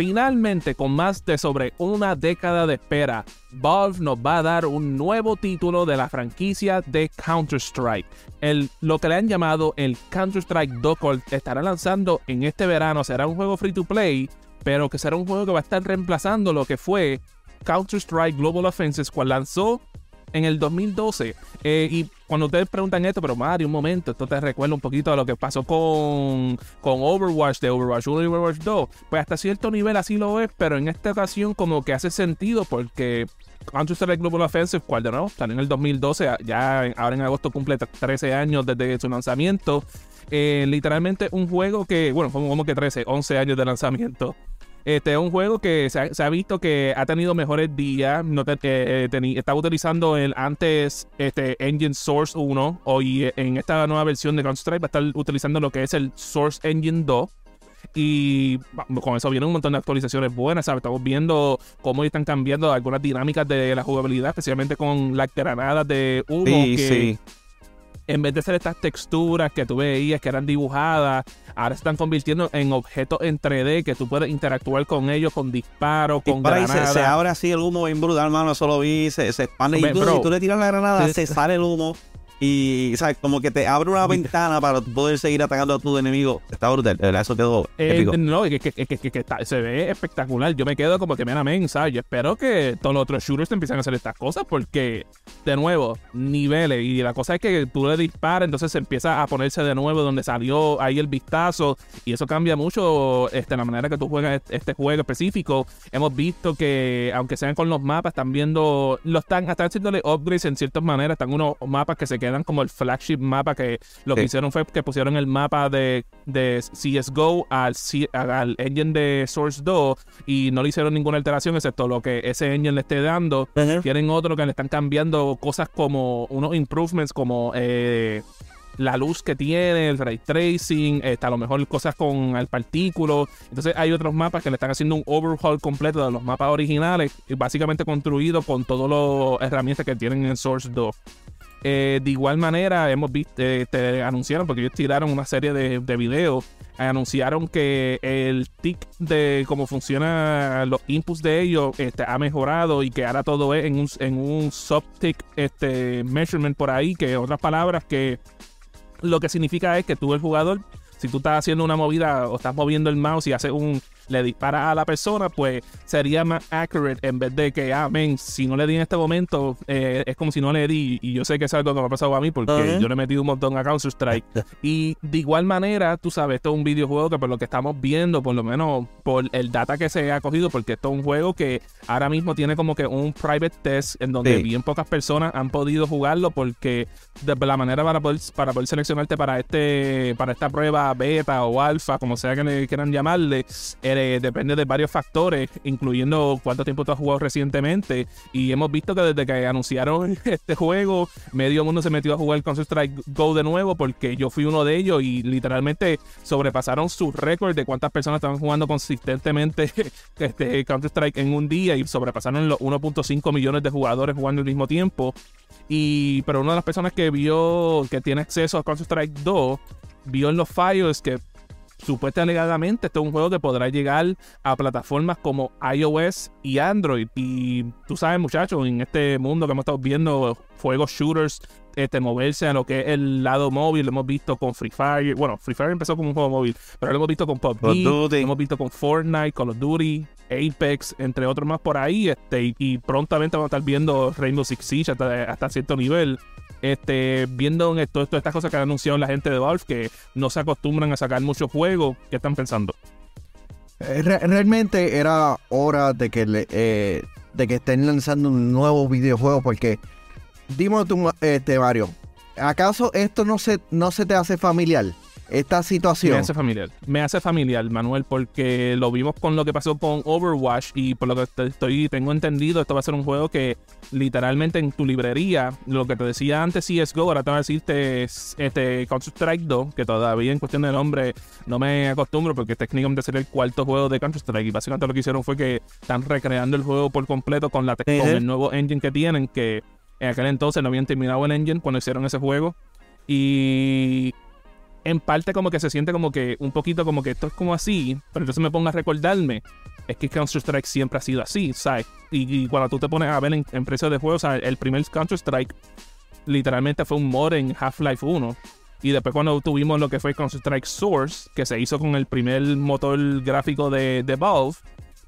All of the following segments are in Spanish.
Finalmente, con más de sobre una década de espera, Valve nos va a dar un nuevo título de la franquicia de Counter-Strike. Lo que le han llamado el Counter-Strike Dokkan estará lanzando en este verano. Será un juego free to play, pero que será un juego que va a estar reemplazando lo que fue Counter-Strike Global Offensive, cual lanzó en el 2012. Eh, y cuando ustedes preguntan esto, pero Mario, un momento, esto te recuerda un poquito a lo que pasó con, con Overwatch, de Overwatch 1 y Overwatch 2. Pues hasta cierto nivel así lo es, pero en esta ocasión como que hace sentido porque Counter-Strike Global Offensive, cual de nuevo salió en el 2012, ya ahora en agosto cumple 13 años desde su lanzamiento. Eh, literalmente un juego que, bueno, como que 13, 11 años de lanzamiento. Este es un juego que se ha, visto que ha tenido mejores días. No eh, eh, estaba utilizando el antes este, Engine Source 1. Hoy en esta nueva versión de Counter-Strike va a estar utilizando lo que es el Source Engine 2. Y con eso vienen un montón de actualizaciones buenas, Estamos viendo cómo están cambiando algunas dinámicas de la jugabilidad, especialmente con las granadas de humo. que, sí en vez de ser estas texturas que tú veías que eran dibujadas, ahora se están convirtiendo en objetos en 3D que tú puedes interactuar con ellos con disparos, con granadas. Se, abre así el humo bien brutal, hermano. Eso lo vi, se, expande. y tú, tú, le tiras la granada, se sale el humo. Y, ¿sabes? Como que te abre una ventana para poder seguir atacando a tu enemigo. Está brutal, Eso quedó eh. No, es que, que, se ve espectacular. Yo me quedo como que, mira, men, ¿sabes? Yo espero que todos los otros shooters te empiecen a hacer estas cosas porque, de nuevo, niveles. Y la cosa es que tú le disparas, entonces se empieza a ponerse de nuevo donde salió ahí el vistazo. Y eso cambia mucho este, la manera que tú juegas este juego específico. Hemos visto que, aunque sean con los mapas, están viendo, lo están, están haciéndole upgrades en ciertas maneras. Están unos mapas que se quedan eran como el flagship mapa que lo que hicieron fue que pusieron el mapa de, de CSGO al, al engine de Source 2 y no le hicieron ninguna alteración excepto lo que ese engine le esté dando. Tienen otro que le están cambiando cosas como unos improvements como eh, la luz que tiene, el ray tracing, está a lo mejor cosas con el partículo. Entonces hay otros mapas que le están haciendo un overhaul completo de los mapas originales, y básicamente construidos con todas las herramientas que tienen en Source 2. Eh, de igual manera, hemos visto, eh, te anunciaron, porque ellos tiraron una serie de, videos, anunciaron que el tick de cómo funcionan los inputs de ellos este, ha mejorado y que ahora todo es en un, en un sub-tick este, measurement por ahí, que otras palabras que lo que significa es que tú, el jugador, si tú estás haciendo una movida o estás moviendo el mouse y haces un le dispara a la persona, pues sería más accurate en vez de que, ah, men, si no le di en este momento, eh, es como si no le di. Y yo sé que es algo que me ha pasado a mí porque yo le he metido un montón a Counter-Strike. y de igual manera, tú sabes, esto es un videojuego que por lo que estamos viendo, por lo menos por el data que se ha cogido, porque esto es un juego que ahora mismo tiene como que un private test en donde bien pocas personas han podido jugarlo porque de la manera para poder, para poder seleccionarte para este para esta prueba beta o alfa, como sea que le quieran llamarle, depende de varios factores, incluyendo cuánto tiempo tú has jugado recientemente. Y hemos visto que desde que anunciaron este juego, medio mundo se metió a jugar Counter-Strike Go de nuevo, porque yo fui uno de ellos y literalmente sobrepasaron su récord de cuántas personas estaban jugando consistentemente este Counter-Strike en un día y sobrepasaron los 1.5 millones de jugadores jugando al mismo tiempo. Y, pero una de las personas que vio que tiene acceso a Counter-Strike 2 vio en los files que supuestamente alegadamente este es un juego que podrá llegar a plataformas como iOS y Android. Y tú sabes, muchachos, en este mundo que hemos estado viendo juegos shooters este, moverse a lo que es el lado móvil, lo hemos visto con Free Fire. Bueno, Free Fire empezó como un juego móvil, pero lo hemos visto con PUBG, lo hemos visto con Fortnite, Call of Duty, Apex, entre otros más por ahí. Este, y, prontamente vamos a estar viendo Rainbow Six Siege hasta, hasta cierto nivel este, viendo todas estas cosas que ha anunciado la gente de Valve, que no se acostumbran a sacar muchos juegos, ¿qué están pensando? Eh, realmente era hora de que, eh, de que estén lanzando un nuevo videojuego, porque dime tú, este, Mario, ¿acaso esto no se, no se te hace familiar? Esta situación. Me hace familiar. Me hace familiar, Manuel, porque lo vimos con lo que pasó con Overwatch y por lo que estoy tengo entendido, esto va a ser un juego que literalmente en tu librería, lo que te decía antes CSGO, ahora te va a decirte este Counter-Strike 2, que todavía en cuestión de nombre no me acostumbro porque técnicamente sería el cuarto juego de Counter-Strike y básicamente lo que hicieron fue que están recreando el juego por completo con, la con el nuevo engine que tienen, que en aquel entonces no habían terminado el engine cuando hicieron ese juego. Y en parte como que se siente como que un poquito como que esto es como así, pero entonces me pongo a recordarme. es que Counter-Strike siempre ha sido así, ¿sabes? Y, cuando tú te pones a ver en, en precios de juegos, el primer Counter-Strike literalmente fue un mod en Half-Life 1. Y después cuando tuvimos lo que fue Counter-Strike Source, que se hizo con el primer motor gráfico de, de Valve,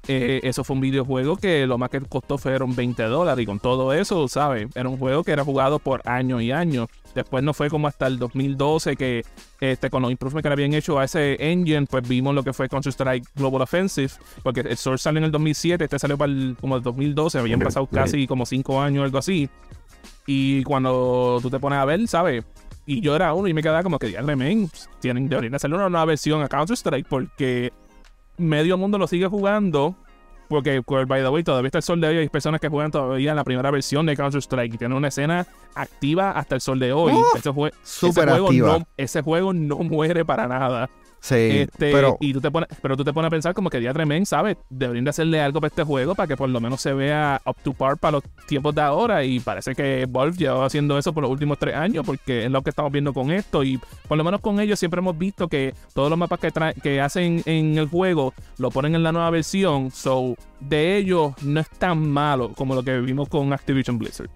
eh, eso fue un videojuego que lo más que costó fueron 20 dólares. Y con todo eso, ¿sabes? Era un juego que era jugado por años y años. Después no fue como hasta el 2012 que este, con los improvements que habían hecho a ese engine, pues vimos lo que fue Counter-Strike Global Offensive. Porque el Source salió en el 2007, este salió para el, como el 2012. Habían pasado casi como 5 años o algo así. Y cuando tú te pones a ver, ¿sabes? Y yo era uno y me quedaba como que, diablo, men, tienen, deberían hacerle una nueva versión a Counter-Strike porque medio mundo lo sigue jugando. Porque, by the way, todavía está el sol de hoy. Hay personas que juegan todavía en la primera versión de Counter-Strike y tienen una escena activa hasta el sol de hoy. ese, juego no, ese juego no muere para nada. Sí, este, pero... Y tú te pones, pero tú te pones a pensar como que día tremendo, ¿sabes? Deberían de hacerle algo para este juego para que por lo menos se vea up to par para los tiempos de ahora y parece que Valve lleva haciendo eso por los últimos tres años porque es lo que estamos viendo con esto y por lo menos con ellos siempre hemos visto que todos los mapas que, que hacen en el juego lo ponen en la nueva versión, so de ellos no es tan malo como lo que vimos con Activision Blizzard.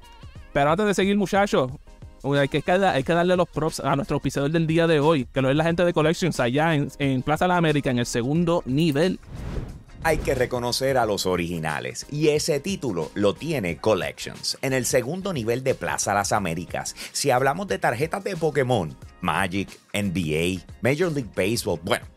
Pero antes de seguir muchachos, hay que, hay que darle los props a nuestro episodio del día de hoy, que lo es la gente de Collections allá en, en Plaza de la América, en el segundo nivel. Hay que reconocer a los originales y ese título lo tiene Collections en el segundo nivel de Plaza Las Américas. Si hablamos de tarjetas de Pokémon, Magic, NBA, Major League Baseball, bueno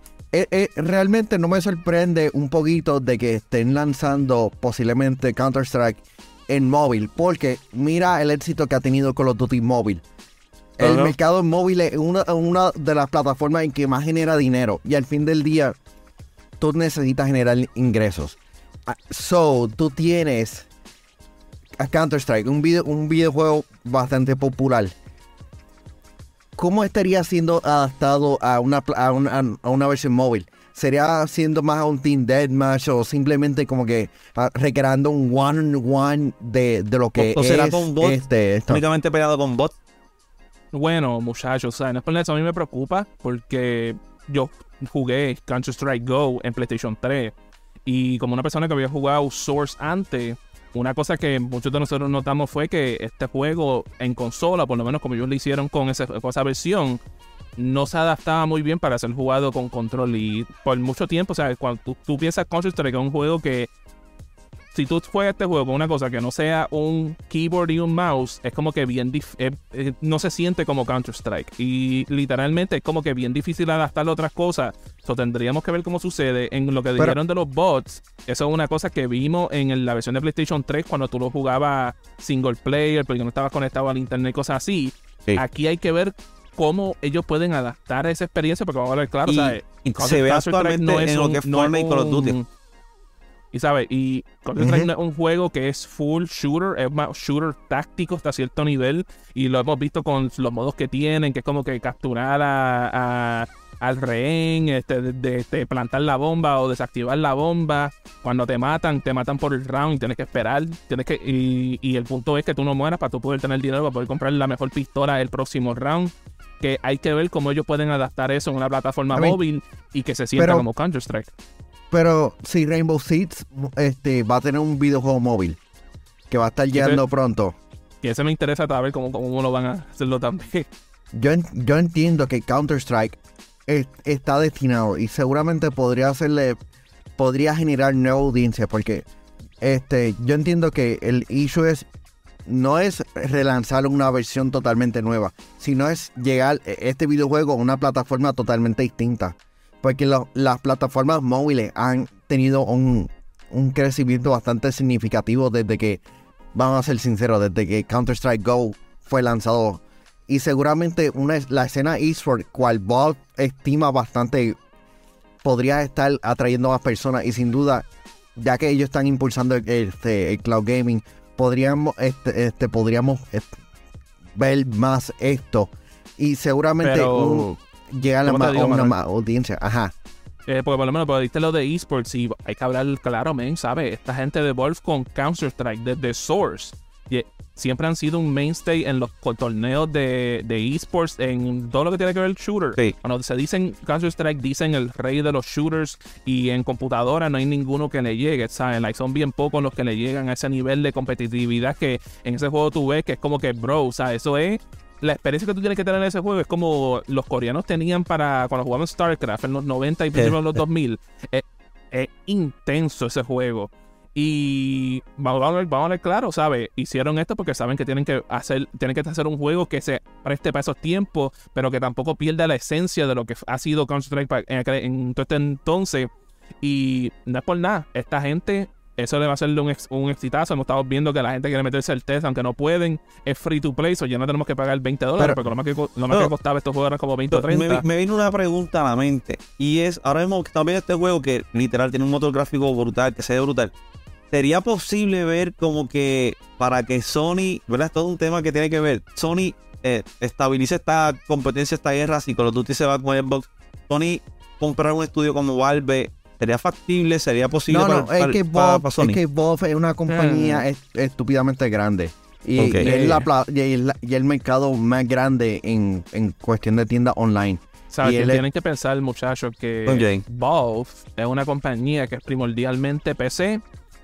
eh, eh, realmente no me sorprende un poquito de que estén lanzando posiblemente Counter-Strike en móvil, porque mira el éxito que ha tenido Call of Duty móvil. El mercado móvil es una, una, de las plataformas en que más genera dinero y al fin del día tú necesitas generar ingresos. Ah, so, tú tienes a Counter-Strike, un, video, un videojuego bastante popular ¿cómo estaría siendo adaptado a una, a una, versión móvil? ¿Sería siendo más un Team Deathmatch o simplemente como que ah, recreando un one-on-one de, lo que o, será con bot, este, únicamente pegado con bot? Bueno, muchachos, ¿saben? por eso a mí me preocupa porque yo jugué Counter-Strike Go en PlayStation 3 y como una persona que había jugado Source antes, una cosa que muchos de nosotros notamos fue que este juego en consola, por lo menos como ellos lo hicieron con, esa versión, no se adaptaba muy bien para ser jugado con control. Y por mucho tiempo, o sea, cuando tú, tú piensas Counter-Strike, es un juego que si tú juegas este juego con una cosa que no sea un keyboard y un mouse, es como que bien eh, eh, no se siente como Counter-Strike. Y literalmente es como que bien difícil adaptarlo a otras cosas. So, tendríamos que ver cómo sucede. En lo que dijeron de los bots, eso es una cosa que vimos en la versión de PlayStation 3 cuando tú lo jugabas single player, porque no estabas conectado al internet, cosas así. Aquí hay que ver cómo ellos pueden adaptar esa experiencia, porque vamos a ver, claro, se ve actualmente no es en lo que no Fortnite y Call of Duty. Y sabes, y Counter-Strike es un juego que es full shooter, es más shooter táctico hasta cierto nivel. Y lo hemos visto con los modos que tienen, que es como que capturar a, al rehén, este, de, plantar la bomba o desactivar la bomba. Cuando te matan, te matan por el round y tienes que esperar. Tienes que, y, el punto es que tú no mueras para tú poder tener dinero para poder comprar la mejor pistola el próximo round. Que hay que ver cómo ellos pueden adaptar eso en una plataforma móvil y que se sienta como Counter-Strike. Pero si Rainbow Six este, va a tener un videojuego móvil que va a estar llegando pronto. Y eso me interesa ver cómo, cómo lo van a hacerlo también. Yo, yo entiendo que Counter-Strike está destinado y seguramente podría hacerle, podría generar nueva audiencia porque este, yo entiendo que el issue es no es relanzar una versión totalmente nueva, sino es llegar e, este videojuego a una plataforma totalmente distinta porque las plataformas móviles han tenido un, crecimiento bastante significativo desde que, vamos a ser sinceros, desde que Counter-Strike Go fue lanzado. Y seguramente una, la escena eSport, cual Bob estima bastante, podría estar atrayendo a más personas. Y sin duda, ya que ellos están impulsando el, este, el cloud gaming, podríamos, este, este, podríamos este, ver más esto y seguramente Pero, llegar a, ¿cómo te más, digo, una más audiencia. Ajá. Eh, porque por lo menos pues, diste lo de esports y hay que hablar claro, men, ¿sabes? Esta gente de Valve con Counter-Strike desde Source siempre han sido un mainstay en los torneos de, de esports, en todo lo que tiene que ver el shooter. Sí. Cuando se dicen Counter-Strike, dicen el rey de los shooters y en computadora no hay ninguno que le llegue, ¿sabes? Like, son bien pocos los que le llegan a ese nivel de competitividad que en ese juego tú ves que es como que, bro, o sea, eso es la experiencia que tú tienes que tener en ese juego es como los coreanos tenían para cuando jugaban StarCraft en los 90 y principios de los 2000. Es, es intenso ese juego. Y vamos a ver, vamos a ver claro, ¿sabes? Hicieron esto porque saben que tienen que hacer, tienen que hacer un juego que se preste para esos tiempos, pero que tampoco pierda la esencia de lo que ha sido Counter-Strike en todo este entonces. Y no es por nada, esta gente, eso le va a ser un, ex- un exitazo. Hemos estado viendo que la gente quiere meterse el test, aunque no pueden. Es free to play, so ya no tenemos que pagar 20 dólares, Pero- porque lo más que, lo más que costaba estos juegos era como 20 o Me, 30. me vino una pregunta a la mente. Y es, ahora mismo viendo este juego que literal tiene un motor gráfico brutal, que se ve brutal. ¿Sería posible ver como que para que Sony, ¿verdad? Es todo un tema que tiene que ver. Sony eh, estabilice esta competencia, esta guerra, si Call of Duty se va con Xbox, Sony comprar un estudio como Valve, ¿sería factible? ¿Sería posible No, no, para- es que, para Sony? es que Valve es una compañía est- estúpidamente grande. Y, es la pla- y es la- y el mercado más grande en, en cuestión de tiendas online. ¿Sabes? y Que es- tienen que pensar, muchachos, que Ok. Valve es una compañía que es primordialmente PC.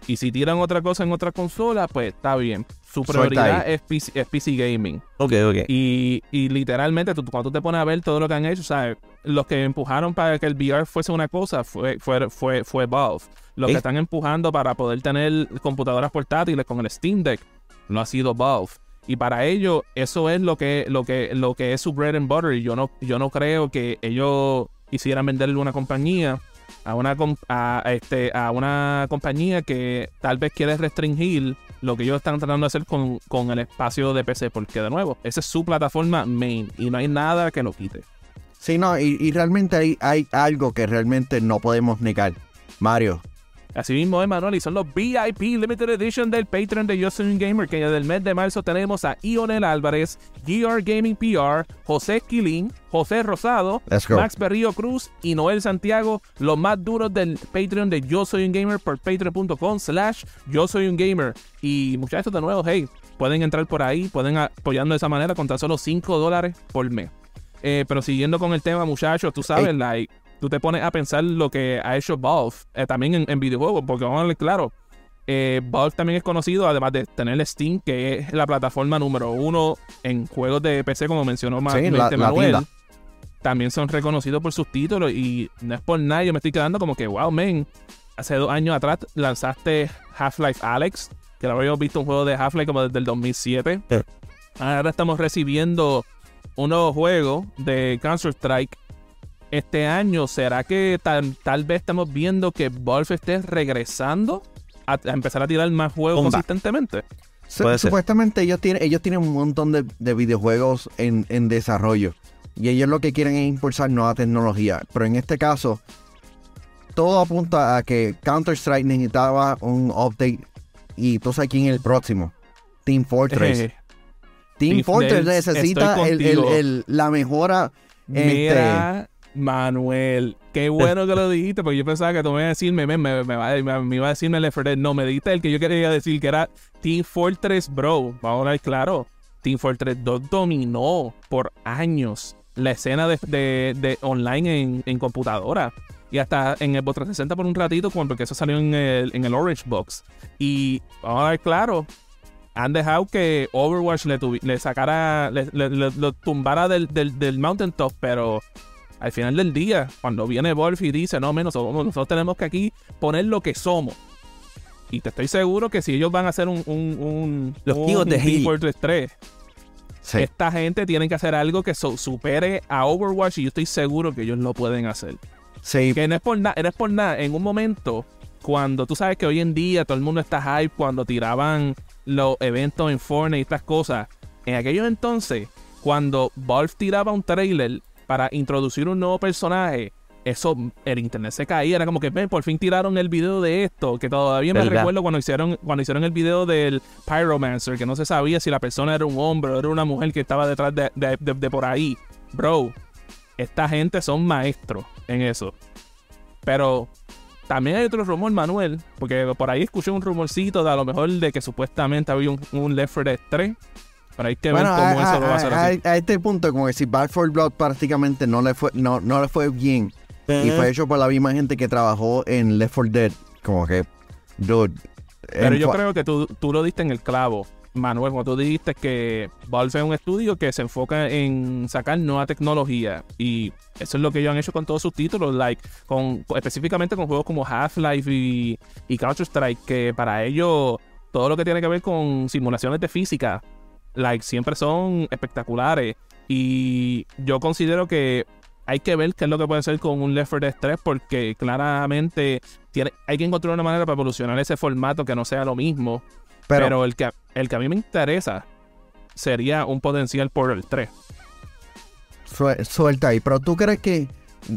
Y si tiran otra cosa en otra consola, pues está bien. Su prioridad es PC, es PC Gaming. Ok, ok. Y, y literalmente, tú, cuando tú te pones a ver todo lo que han hecho, ¿sabes? Los que empujaron para que el VR fuese una cosa fue, fue, fue, fue Valve. Los ¿Eh? que están empujando para poder tener computadoras portátiles con el Steam Deck no ha sido Valve. Y para ellos, eso es lo que, lo que, lo que es su bread and butter. Y yo no, yo no creo que ellos quisieran venderle una compañía a una, a este, a una compañía que tal vez quiere restringir lo que ellos están tratando de hacer con, con el espacio de PC. Porque, de nuevo, esa es su plataforma main y no hay nada que lo quite. Sí, no, y, y realmente hay, hay algo que realmente no podemos negar. Mario, Así mismo, Emanuel, y son los VIP Limited Edition del Patreon de Yo Soy un Gamer, que del mes de marzo tenemos a Ionel Álvarez, GR Gaming PR, José Quilín, José Rosado. Max Berrío Cruz y Noel Santiago, los más duros del Patreon de Yo Soy un Gamer por patreon.com slash Yo Soy un Gamer. Y muchachos, de nuevo, hey, pueden entrar por ahí, pueden apoyando de esa manera con tan solo 5 dólares por mes. Eh, pero siguiendo con el tema, muchachos, tú sabes, Ey. like, tú te pones a pensar lo que ha hecho Valve eh, también en, en videojuegos, porque vamos a ver claro, eh, Valve también es conocido, además de tener Steam, que es la plataforma número uno en juegos de PC, como mencionó Sí, la- este la Manuel. tienda. También son reconocidos por sus títulos y no es por nada, yo me estoy quedando como que, wow, man, hace dos años atrás lanzaste Half-Life Alex, que lo habíamos visto un juego de Half-Life como desde el 2007. Sí. Ahora estamos recibiendo un nuevo juego de Counter-Strike este año. ¿Será que tal, tal vez estamos viendo que Valve esté regresando a, a empezar a tirar más juegos consistentemente? Ser. supuestamente ellos tienen, ellos tienen un montón de, de videojuegos en, en desarrollo. Y ellos lo que quieren es impulsar nueva tecnología. Pero en este caso, todo apunta a que Counter-Strike necesitaba un update. Y tú sabes quién es el próximo. Team Fortress. Eh, Team Team Fortress necesita estoy el- el- contigo. el- la mejora. este, Mira, Manuel, qué bueno que lo dijiste, porque yo pensaba que tú me ibas a decir, me, me, me, me iba a decirme 4 Dead. No, me dijiste el que yo quería decir, que era Team Fortress Bro. Vamos a hablar claro. Team Fortress 2 dominó por años la escena de, de- online en, en computadora. Y hasta en el 360 por un ratito, porque eso salió en el, en el Orange Box. Y vamos a ver claro, han dejado que Overwatch le, le sacara, le- lo tumbara del, del, del mountaintop, pero al final del día, cuando viene Wolf y dice, no, menos nosotros, nosotros tenemos que aquí poner lo que somos. Y te estoy seguro que si ellos van a hacer un, un, un, Los un hijos de Team Heat. Fortress 3, sí. esta gente tiene que hacer algo que so- supere a Overwatch y yo estoy seguro que ellos lo pueden hacer. Sí, Que no es por nada, no es por nada. En un momento, cuando tú sabes que hoy en día todo el mundo está hype cuando tiraban los eventos en Fortnite y estas cosas. En aquellos entonces, cuando Valve tiraba un trailer para introducir un nuevo personaje, eso, el internet se caía. Era como que, ven, por fin tiraron el video de esto. Que todavía me ¿Verdad? recuerdo cuando hicieron, cuando hicieron el video del Pyromancer, que no se sabía si la persona era un hombre o era una mujer que estaba detrás de, de- de- de por ahí. Bro, esta gente son maestros en eso. Pero también hay otro rumor, Manuel, porque por ahí escuché un rumorcito de a lo mejor de que supuestamente había un, un Left 4 Dead 3. Pero hay que Bueno, ver cómo a, eso lo va a hacer a- así. a este punto, como que si Back 4 Blood prácticamente no le fue, no, no le fue bien. Y fue hecho por la misma gente que trabajó en Left 4 Dead. Como que, dude. Pero yo creo que tú, tú lo diste en el clavo, Manuel, cuando tú dijiste que Valve es un estudio que se enfoca en sacar nueva tecnología. Y eso es lo que ellos han hecho con todos sus títulos, like, con, específicamente con juegos como Half-Life y, y Counter-Strike, que para ellos todo lo que tiene que ver con simulaciones de física, like, siempre son espectaculares. Y yo considero que hay que ver qué es lo que puede hacer con un Left 4 Dead 3 porque claramente tiene, hay que encontrar una manera para evolucionar ese formato que no sea lo mismo. Pero, pero, el, que, el que a mí me interesa sería un potencial por el 3. sue- suelta ahí. Pero tú crees que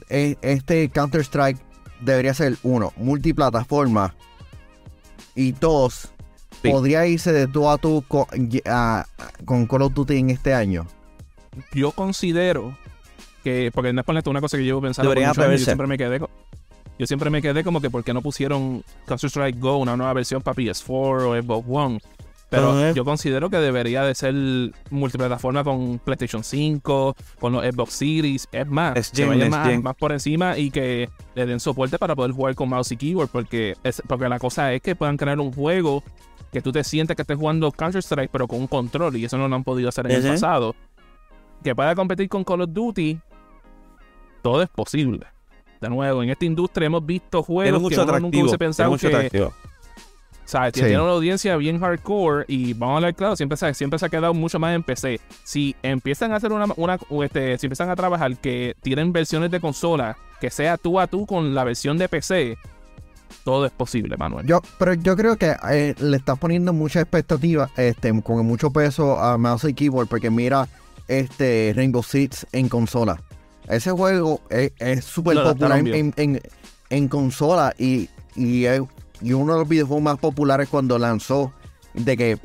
eh, este Counter-Strike debería ser, uno, multiplataforma. Y dos, Sí. podría irse de tú a tú con, a- con Call of Duty en este año. Yo considero que, porque no es ponerte una cosa que llevo pensando por años, yo siempre me quedé yo siempre me quedé como que porque no pusieron Counter-Strike Go, una nueva versión para PS4 o Xbox One. Pero yo considero que debería de ser multiplataforma con PlayStation 5, con los Xbox Series. Es más, Es que vayan más, más por encima y que le den soporte para poder jugar con mouse y keyboard. Porque, es, porque la cosa es que puedan crear un juego que tú te sientes que estés jugando Counter-Strike, pero con un control. Y eso no lo han podido hacer en el pasado. Que pueda competir con Call of Duty, todo es posible. De nuevo, en esta industria hemos visto juegos que mucho uno nunca hubiese pensado mucho que, atractivo. ¿sabes? Sí. Tiene una audiencia bien hardcore y vamos a hablar claro, siempre se, siempre se ha quedado mucho más en PC. Si empiezan a hacer una, una o este, si empiezan a trabajar que tienen versiones de consola que sea tú a tú con la versión de PC, todo es posible, Manuel. Yo, pero yo creo que eh, le estás poniendo mucha expectativa, este, con mucho peso a mouse y keyboard, porque mira este Rainbow Six en consola. Ese juego es súper popular en, en, consola y, y, es- y uno de los videojuegos más populares cuando lanzó, de que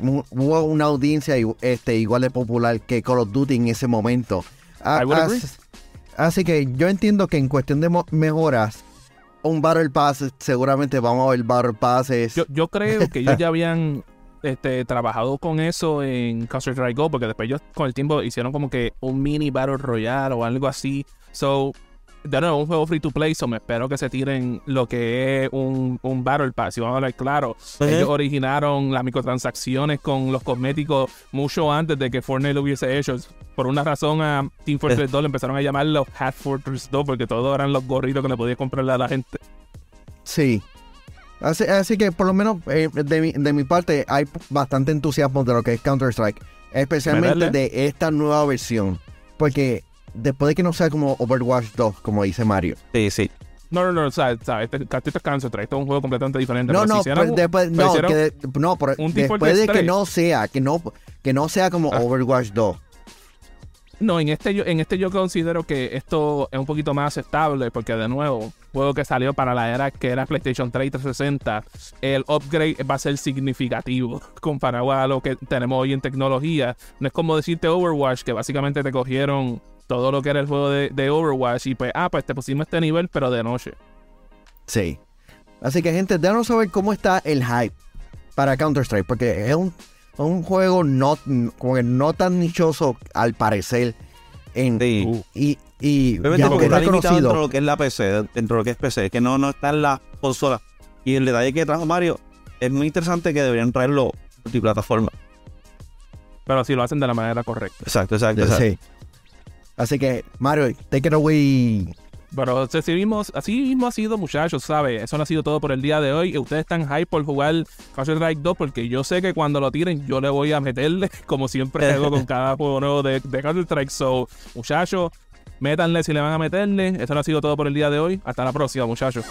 hu- hubo una audiencia este, igual de popular que Call of Duty en ese momento. A- agree. as- así que yo entiendo que en cuestión de mejoras, un Battle Pass, seguramente vamos a ver Battle Passes. Yo, yo creo que ellos ya habían este, trabajado con eso en Counter-Strike Go, porque después ellos con el tiempo hicieron como que un mini Battle Royale o algo así. So, de nuevo, un juego free to play, so me espero que se tiren lo que es un, un Battle Pass. Y vamos a hablar claro, Ujú. ellos originaron las microtransacciones con los cosméticos mucho antes de que Fortnite lo hubiese hecho. Por una razón a Team Fortress 2 le empezaron a llamar los Hat Fortress 2 porque todos eran los gorritos que le podía comprarle a la gente. Sí. Así, así que por lo menos eh, de, mi, de mi parte hay bastante entusiasmo de lo que es Counter-Strike. Especialmente de esta nueva versión. Porque después de que no sea como Overwatch 2, como dice Mario. Sí, sí. No, no, no, o sea, o sea, este, este es Counter-Strike, esto es un juego completamente diferente. No, pero si no, un- después, pero no, que de- no, pero después de que 3. no sea, que no, que no sea como Ah. Overwatch 2. No, en este, yo, en este yo considero que esto es un poquito más aceptable porque de nuevo, juego que salió para la era que era PlayStation 3 y 360, el upgrade va a ser significativo comparado a lo que tenemos hoy en tecnología. No es como decirte Overwatch, que básicamente te cogieron todo lo que era el juego de, Overwatch y pues, ah, pues te pusimos este nivel, pero de noche. Sí. Así que, gente, déjanos saber cómo está el hype para Counter-Strike, porque es un, un juego no, como que no tan nichoso al parecer. En, Sí. Uh, Y, y Obviamente ya porque es está limitado dentro de lo que es la PC, dentro de lo que es PC, que no, no está en la consola. Y el detalle que trajo Mario es muy interesante que deberían traerlo multiplataforma. pero si lo hacen de la manera correcta. Exacto, exacto. exacto. Sí. Así que, Mario, take it away. Pero así mismo, así mismo ha sido, muchachos, ¿sabes? Eso no ha sido todo por el día de hoy. Ustedes están hype por jugar Counter-Strike 2 porque yo sé que cuando lo tiren yo le voy a meterle, como siempre hago con cada juego nuevo de, de Counter-Strike. So, muchachos, métanle si le van a meterle. Eso no ha sido todo por el día de hoy. Hasta la próxima, muchachos.